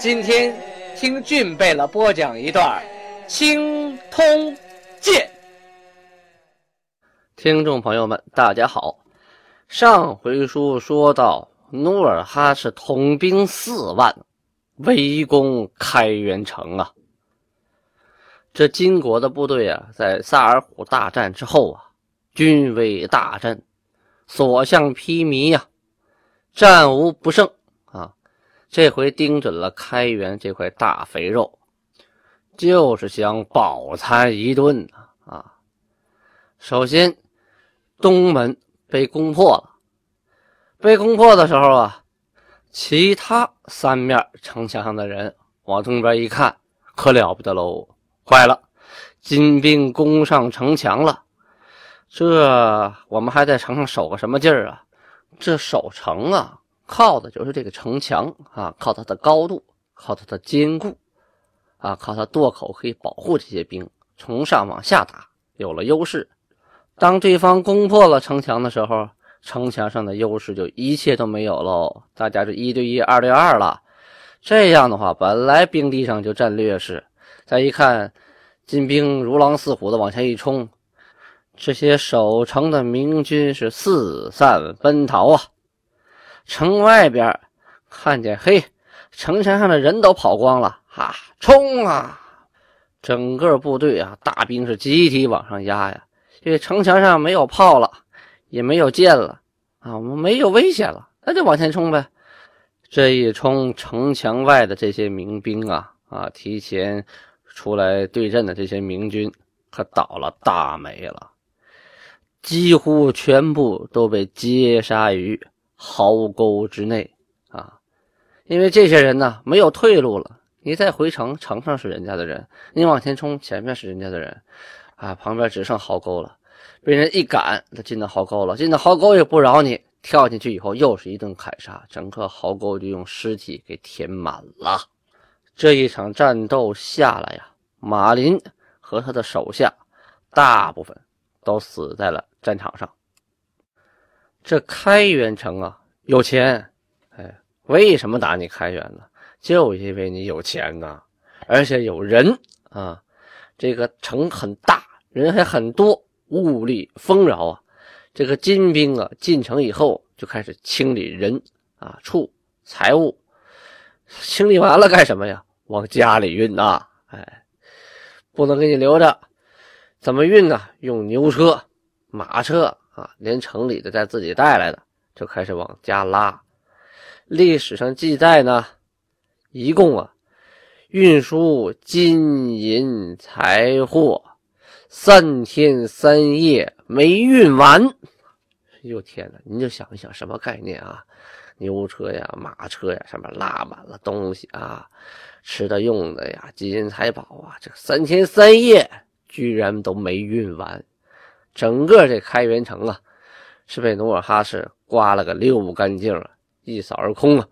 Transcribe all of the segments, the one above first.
今天听俊贝勒播讲一段《青通剑》。听众朋友们，大家好。上回书说到，努尔哈赤统兵四万，围攻开元城啊。这金国的部队啊，在萨尔浒大战之后啊，军威大振，所向披靡呀，战无不胜。这回盯准了开元这块大肥肉，就是想饱餐一顿啊！首先，东门。被攻破了，被攻破的时候啊，其他三面城墙上的人往东边一看，可了不得喽！坏了，金兵攻上城墙了，这我们还在城上守个什么劲儿啊？这守城啊，靠的就是这个城墙啊，靠它的高度，靠它的坚固啊，靠它垛口可以保护这些兵从上往下打，有了优势。当对方攻破了城墙的时候，城墙上的优势就一切都没有喽。大家是一对一、二对二了。这样的话，本来兵力上就占劣势，再一看，金兵如狼似虎的往前一冲，这些守城的明军是四散奔逃啊。城外边看见，嘿，城墙上的人都跑光了，哈，冲啊！整个部队啊，大兵是集体往上压呀。这城墙上没有炮了，也没有箭了啊，我们没有危险了，那就往前冲呗。这一冲，城墙外的这些民兵啊啊，提前出来对阵的这些明军可倒了大霉了，几乎全部都被截杀于壕沟之内啊！因为这些人呢没有退路了，你再回城，城上是人家的人，你往前冲，前面是人家的人。啊，旁边只剩壕沟了，被人一赶，他进到壕沟了。进到壕沟也不饶你，跳进去以后又是一顿砍杀，整个壕沟就用尸体给填满了。这一场战斗下来呀，马林和他的手下大部分都死在了战场上。这开元城啊，有钱，哎，为什么打你开元呢？就因为你有钱呐，而且有人啊，这个城很大。人还很多，物力丰饶啊！这个金兵啊，进城以后就开始清理人啊、畜、财物。清理完了干什么呀？往家里运呐！哎，不能给你留着，怎么运呢？用牛车、马车啊，连城里的带自己带来的，就开始往家拉。历史上记载呢，一共啊，运输金银财货。三天三夜没运完，哟天哪！您就想一想，什么概念啊？牛车呀、马车呀，上面拉满了东西啊，吃的、用的呀，金银财宝啊，这三天三夜居然都没运完，整个这开元城啊，是被努尔哈赤刮了个溜干净了，一扫而空啊！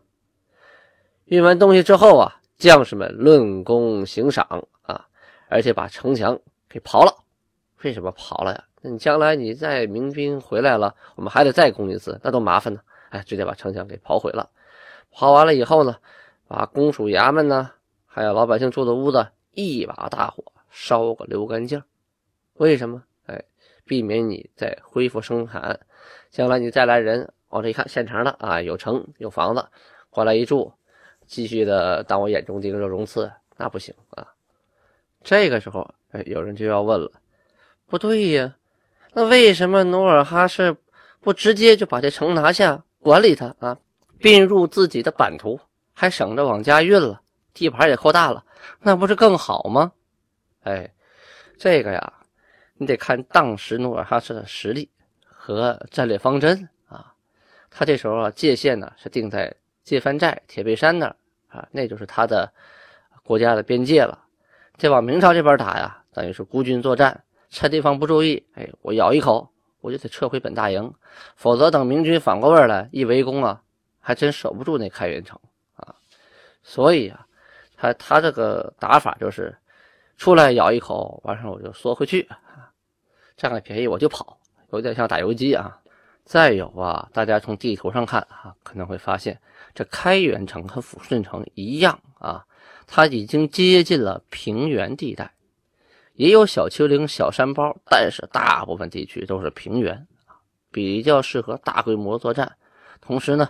运完东西之后啊，将士们论功行赏啊，而且把城墙给刨了。为什么刨了呀？那你将来你再明军回来了，我们还得再攻一次，那多麻烦呢！哎，直接把城墙给刨毁了。刨完了以后呢，把公署衙门呢，还有老百姓住的屋子，一把大火烧个溜干净。为什么？避免你再恢复生产，将来你再来人往这一看，现成的啊，有城有房子，过来一住，继续的当我眼中钉、肉中刺，那不行啊！这个时候，哎，有人就要问了。不对呀，那为什么努尔哈赤不直接就把这城拿下，管理它啊，并入自己的版图，还省着往家运了，地盘也扩大了，那不是更好吗？哎，这个呀，你得看当时努尔哈赤的实力和战略方针啊。他这时候啊，界限呢是定在界藩寨、铁背山那儿啊，那就是他的国家的边界了。再往明朝这边打呀，等于是孤军作战，趁对方不注意，哎，我咬一口，我就得撤回本大营，否则等明军反过味来一围攻啊，还真守不住那开元城啊。所以啊，他他这个打法就是出来咬一口，完事我就缩回去，占个便宜我就跑，有点像打游击啊。再有啊，大家从地图上看啊，可能会发现这开元城和抚顺城一样啊，它已经接近了平原地带，也有小丘陵、小山包，但是大部分地区都是平原比较适合大规模作战。同时呢，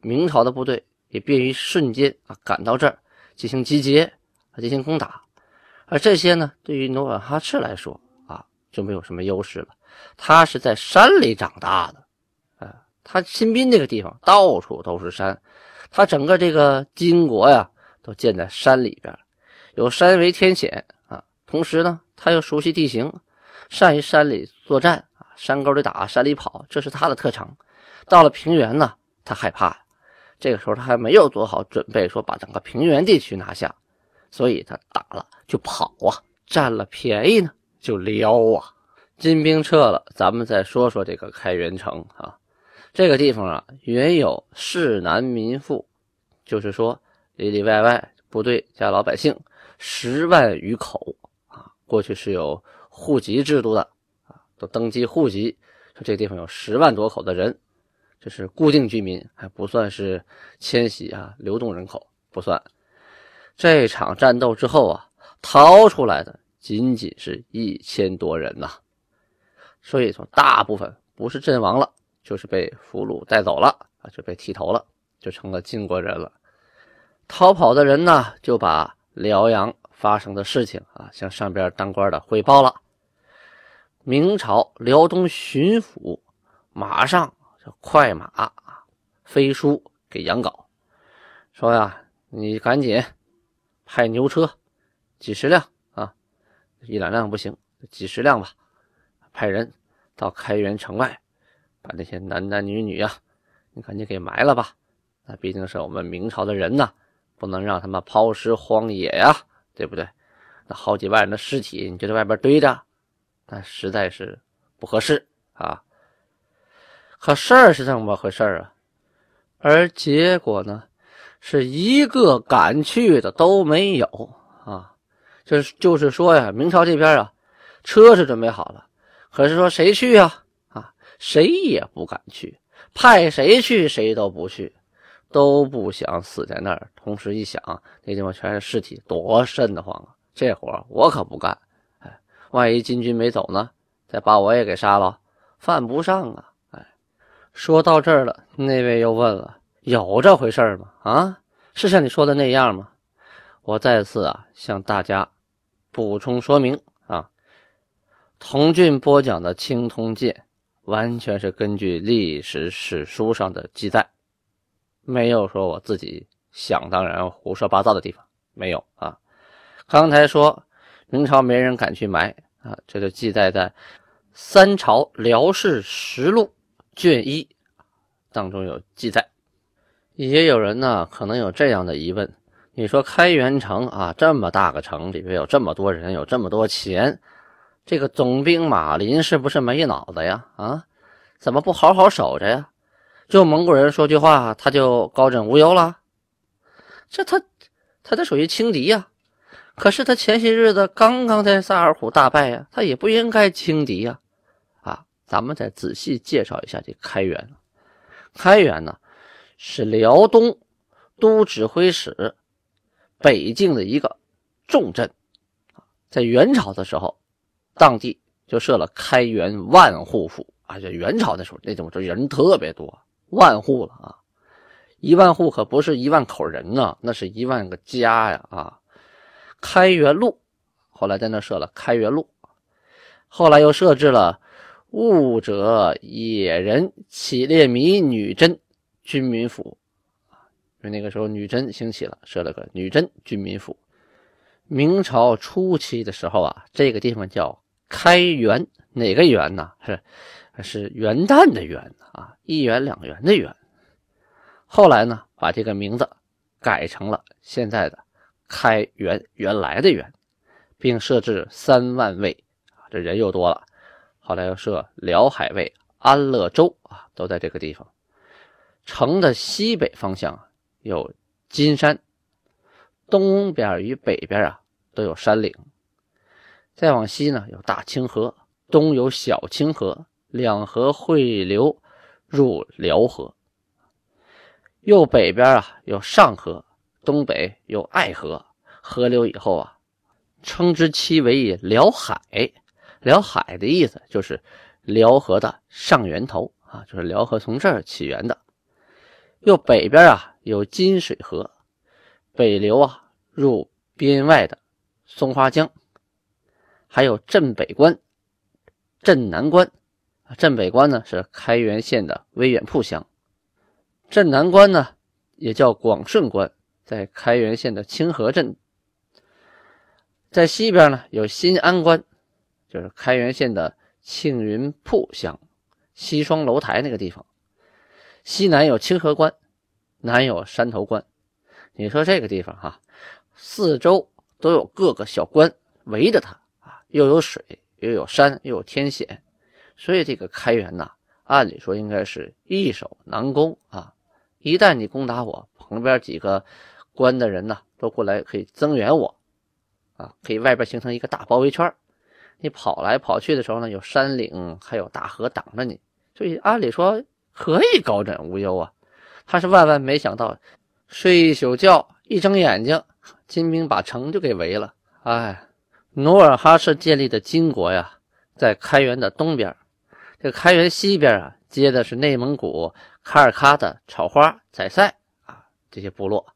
明朝的部队也便于瞬间啊赶到这儿进行集结啊进行攻打。而这些呢，对于努尔哈赤来说就没有什么优势了，他是在山里长大的。啊他新宾这个地方到处都是山，他整个这个金国呀都建在山里边，有山为天险啊。同时呢，他又熟悉地形，善于山里作战啊，山沟里打，山里跑，这是他的特长。到了平原呢，他害怕，这个时候他还没有做好准备，说把整个平原地区拿下，所以他打了就跑啊，占了便宜呢就撩啊。金兵撤了，咱们再说说这个开元城啊。这个地方啊，原有市南民富，就是说里里外外部队加老百姓十万余口啊。过去是有户籍制度的啊，都登记户籍，说这地方有十万多口的人，这是固定居民，还不算是迁徙啊，流动人口不算。这场战斗之后啊，逃出来的仅仅是一千多人呐，所以说大部分不是阵亡了。就是被俘虏带走了啊，就被剃头了，就成了晋国人了。逃跑的人呢，就把辽阳发生的事情啊，向上边当官的汇报了。明朝辽东巡抚马上就快马飞书给杨镐，说呀，你赶紧派牛车几十辆，一两辆不行，几十辆吧，派人到开元城外。把那些男男女女啊，你赶紧给埋了吧！那毕竟是我们明朝的人呐，不能让他们抛尸荒野呀，对不对？那好几万人的尸体，你就在外边堆着，那实在是不合适啊。可事儿是这么回事啊，而结果呢，是一个敢去的都没有这。就是说呀，明朝这边啊，车是准备好了，可是说谁去呀？谁也不敢去，派谁去谁都不去，都不想死在那儿。同时一想，那地方全是尸体，多瘆得慌啊！这活我可不干。哎，万一金军没走呢？再把我也给杀了，犯不上啊！哎，说到这儿了，那位又问了：有这回事吗？啊，是像你说的那样吗？我再次啊向大家补充说明啊，童俊播讲的《青铜剑》。完全是根据历史史书上的记载，没有说我自己想当然胡说八道的地方，没有啊。刚才说明朝没人敢去埋啊，这就记载在《三朝辽史实录》卷一当中有记载。也有人呢可能有这样的疑问：你说开元城啊这么大个城，里边有这么多人，有这么多钱。这个总兵马林是不是没脑子呀？啊，怎么不好好守着呀？就蒙古人说句话，他就高枕无忧了？这他，他这属于轻敌呀。可是他前些日子刚刚在萨尔浒大败呀，他也不应该轻敌呀。啊，咱们再仔细介绍一下这开元。开元呢，是辽东都指挥使北境的一个重镇在元朝的时候。当地就设了开元万户府啊！就元朝的时候，那种这人特别多，万户了啊！一万户可不是一万口人呐，那是一万个家呀啊！开元路后来在那设了开元路，后来又设置了兀者野人乞猎迷女真军民府因为那个时候女真兴起了，设了个女真军民府。明朝初期的时候啊，这个地方叫。开元哪个元呢？是是元旦的元啊，一元两元的元。后来呢，把这个名字改成了现在的开元原来的元，并设置三万卫啊，这人又多了。后来又设辽海卫、安乐州啊，都在这个地方。城的西北方向有金山，东边与北边啊都有山岭。再往西呢有大清河，东有小清河，两河汇流入辽河。右北边啊有上河，东北有爱河，河流以后啊，称之其为辽海。辽海的意思就是辽河的上源头啊，就是辽河从这儿起源的。又北边啊有金水河，北流啊入边外的松花江，还有镇北关、镇南关。镇北关呢是开原县的威远铺乡。镇南关呢，也叫广顺关，在开原县的清河镇。在西边呢，有新安关，就是开原县的庆云铺乡西双楼台那个地方。西南有清河关，南有山头关。你说这个地方哈，四周都有各个小关围着它啊，又有水，又有山，又有天险，所以这个开元呐，按理说应该是易守难攻啊。一旦你攻打我，旁边几个关的人呢，都过来可以增援我，啊，可以外边形成一个大包围圈。你跑来跑去的时候呢，有山岭还有大河挡着你，所以按理说可以高枕无忧啊。他是万万没想到，睡一宿觉，一睁眼睛，金兵把城就给围了。哎，努尔哈赤建立的金国呀，在开元的东边，这开元西边啊，接的是内蒙古。卡尔喀的草花、宰塞啊，这些部落，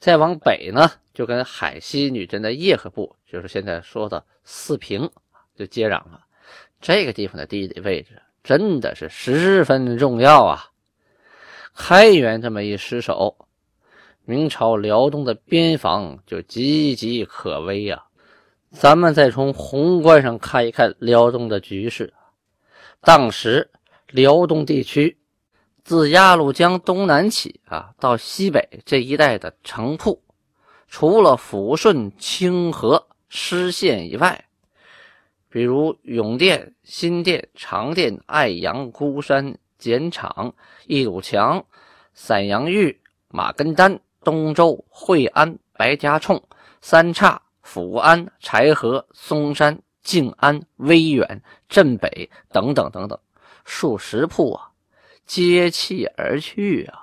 再往北呢，就跟海西女真的叶赫部，就是现在说的四平，就接壤了。这个地方的地理位置真的是十分重要啊！开元这么一失守，明朝辽东的边防就岌岌可危呀。咱们再从宏观上看一看辽东的局势，当时辽东地区。自鸭绿江东南起啊，到西北这一带的城铺，除了抚顺、清河、失县以外，比如永店、新店、长店、爱阳、孤山、简场、一堵墙、散阳峪、马根丹、东周、惠安、白家冲、三岔、福安、柴河、嵩山、静安、威远、镇北等等等等，数十铺啊。接气而去啊！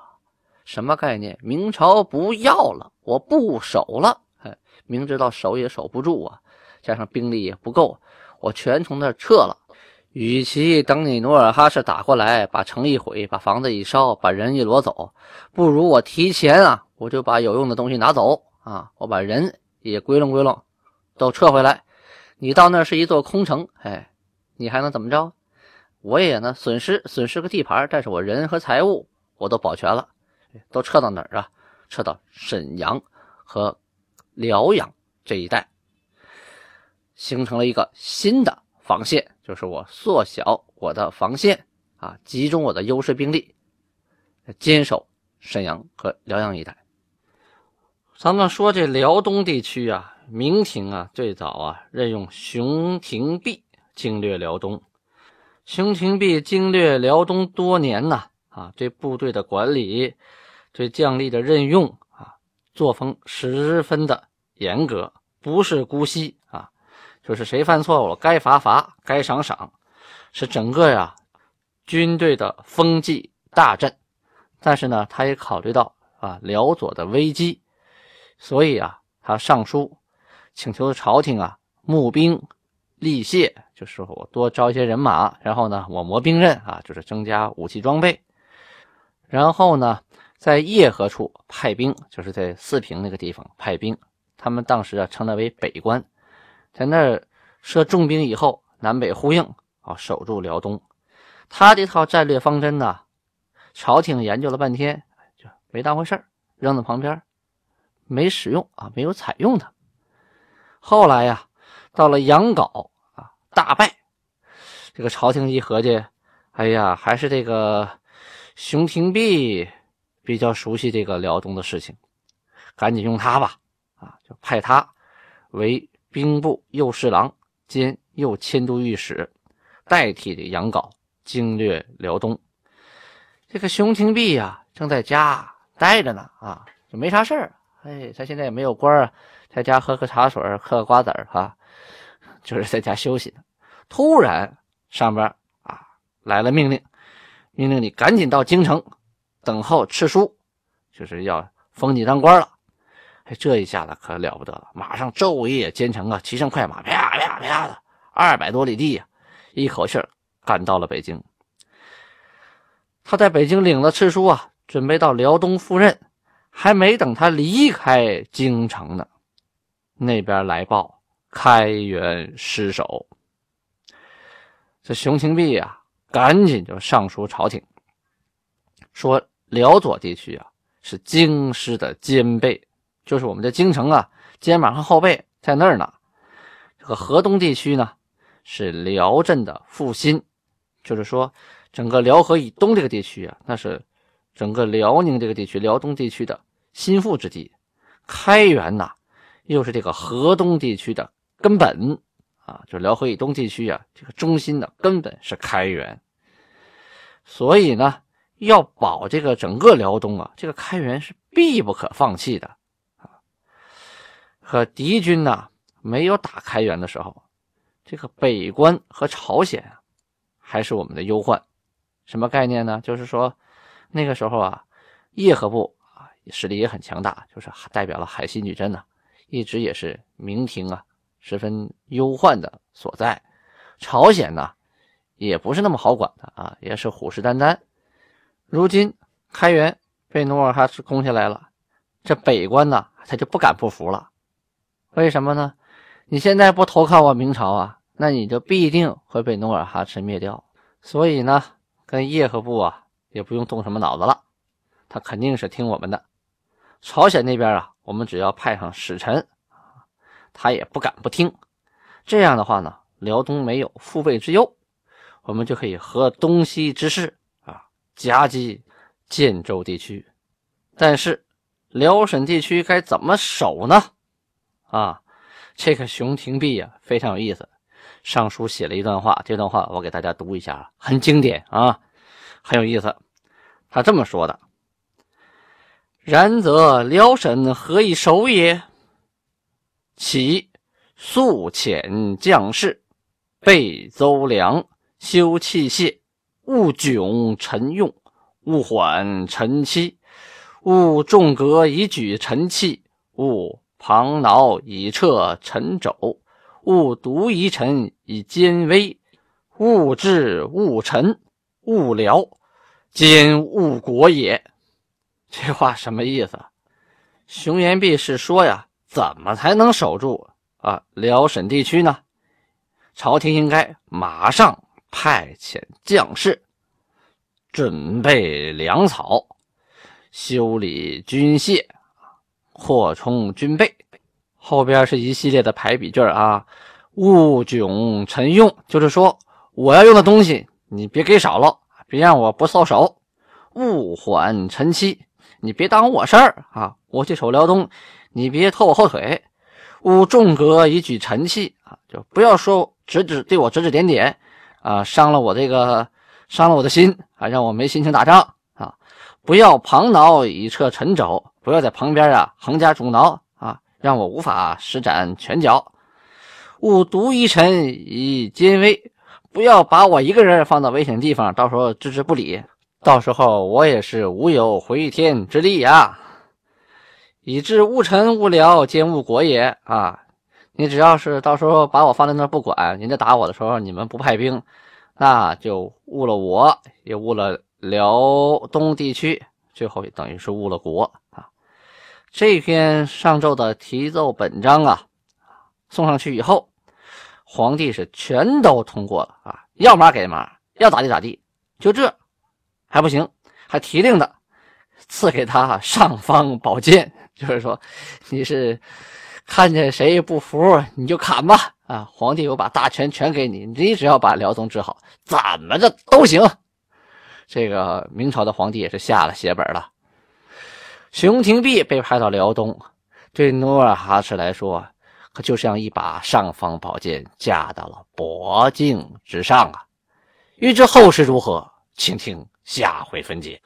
什么概念？明朝不要了，我不守了。哎，明知道守也守不住啊，加上兵力也不够，我全从那撤了。与其等你努尔哈赤打过来，把城一毁，把房子一烧，把人一挪走，不如我提前啊，我就把有用的东西拿走啊，我把人也归拢归拢，都撤回来。你到那是一座空城，哎，你还能怎么着？我也呢，损失损失个地盘，但是我人和财物我都保全了，都撤到哪儿啊？撤到沈阳和辽阳这一带，形成了一个新的防线，就是我缩小我的防线啊，集中我的优势兵力，坚守沈阳和辽阳一带。咱们说这辽东地区啊，明廷啊最早啊任用熊廷弼经略辽东。熊廷弼经略辽东多年呐，啊，对部队的管理，对将吏的任用啊，作风十分的严格，不是姑息，就是谁犯错误了该罚罚，该赏赏，是整个呀军队的风纪大阵。但是呢，他也考虑到啊辽左的危机，所以啊，他上书请求朝廷啊募兵。力械就是我多招一些人马，然后呢，我磨兵刃啊，就是增加武器装备。然后呢，在叶河处派兵，就是在四平那个地方派兵。他们当时啊称那为北关，在那儿设重兵以后，南北呼应啊，守住辽东。他这套战略方针呢，朝廷研究了半天，就没当回事扔在旁边，没使用啊，没有采用它。后来呀，到了杨镐啊。大败，这个朝廷一合计，哎呀，还是这个熊廷弼比较熟悉这个辽东的事情，赶紧用他吧，啊，就派他为兵部右侍郎兼右迁都御史，代替这杨镐经略辽东。这个熊廷弼呀，正在家待着呢，啊，就没啥事儿。哎，他现在也没有官啊，在家喝个茶水，嗑个瓜子儿，哈，就是在家休息呢。突然，上边啊来了命令，命令你赶紧到京城等候敕书，就是要封你当官了。这一下子可了不得了，马上昼夜兼程啊，骑上快马，啪啪啪的，二百多里地呀，一口气赶到了北京。他在北京领了敕书啊，准备到辽东赴任。还没等他离开京城呢，那边来报开元失守。这熊廷弼啊，赶紧就上书朝廷，说辽左地区啊是京师的肩背，就是我们的京城啊，肩膀和后背在那儿呢。这个河东地区呢是辽镇的腹心，就是说整个辽河以东这个地区啊，那是。整个辽宁这个地区，辽东地区的心腹之地，开元呐，又是这个河东地区的根本啊，就辽河以东地区啊，这个中心的根本是开元。所以呢，要保这个整个辽东啊，这个开元是必不可放弃的。可敌军呢没有打开元的时候，这个北关和朝鲜啊，还是我们的忧患。什么概念呢？就是说。那个时候啊，叶赫部啊实力也很强大，就是代表了海西女真呢，一直也是明廷啊十分忧患的所在。朝鲜呢也不是那么好管的啊，也是虎视眈眈。如今开元被努尔哈赤攻下来了，这北关呢他就不敢不服了。为什么呢？你现在不投靠我明朝啊，那你就必定会被努尔哈赤灭掉。所以呢，跟叶赫部啊。也不用动什么脑子了，他肯定是听我们的。朝鲜那边啊，我们只要派上使臣他也不敢不听。这样的话呢，辽东没有腹背之忧，我们就可以和东西之势啊夹击建州地区。但是辽沈地区该怎么守呢？啊，这个熊廷弼啊非常有意思，上书写了一段话，这段话我给大家读一下，很经典啊。很有意思，他这么说的：“然则辽沈何以守也？其速遣将士，备邹粮，修器械，勿窘臣用，勿缓臣期，勿重革以举臣器，勿旁挠以撤陈肘，勿独遗臣以坚威，勿治勿臣。”勿辽，兼误国也。这话什么意思？熊延弼是说呀，怎么才能守住啊辽沈地区呢？朝廷应该马上派遣将士，准备粮草，修理军械，扩充军备。后边是一系列的排比句啊。勿窘臣用，就是说我要用的东西。你别给少了，别让我不受手。勿缓臣期，你别耽误我事儿啊！我去守辽东，你别拖我后腿。勿重格以举臣器啊，就不要说指指对我指指点点啊，伤了我这个伤了我的心啊，让我没心情打仗啊！不要旁挠以撤臣肘，不要在旁边啊横加阻挠啊，让我无法施展拳脚。勿独一臣以兼威。不要把我一个人放到危险地方，到时候置之不理，到时候我也是无有回天之力呀！以致误臣误辽兼误国也啊！你只要是到时候把我放在那不管，人家打我的时候你们不派兵，那就误了我，也误了辽东地区，最后等于是误了国啊！这篇上奏的题奏本章啊，送上去以后。皇帝是全都通过了啊，要嘛给嘛，要咋地咋地，就这还不行，还提令的赐给他尚方宝剑，就是说你是看见谁不服你就砍吧啊！皇帝我把大权全给你，你只要把辽东治好，怎么着都行。这个明朝的皇帝也是下了血本了。熊廷弼被派到辽东，对努尔哈赤来说，可就像一把尚方宝剑架到了脖颈之上啊！欲知后事如何，请听下回分解。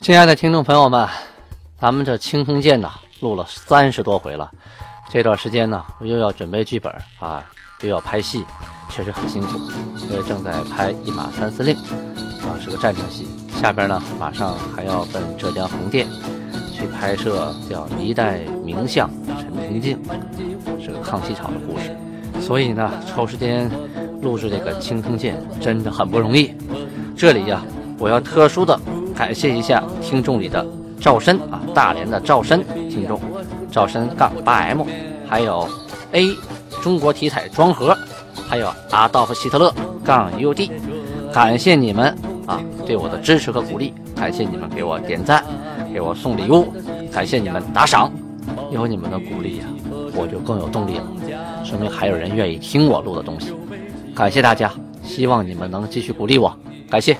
亲爱的听众朋友们，咱们这《青铜剑》呢，录了三十多回了。这段时间呢，我又要准备剧本啊，又要拍戏，确实很辛苦。因为正在拍《一马三司令》，啊，是个战争戏。下边呢，马上还要奔浙江横店去拍摄叫《一代名相陈廷敬》，是个康熙朝的故事。所以呢，抽时间录制这个《青铜剑》真的很不容易。这里呀，我要特殊的感谢一下听众里的赵申啊，大连的赵申听众，赵申杠八 M，还有 A 中国体彩装盒，还有阿道夫希特勒杠 UD，感谢你们啊对我的支持和鼓励，感谢你们给我点赞，给我送礼物，感谢你们打赏，有你们的鼓励呀，我就更有动力了。说明还有人愿意听我录的东西，感谢大家，希望你们能继续鼓励我，感谢。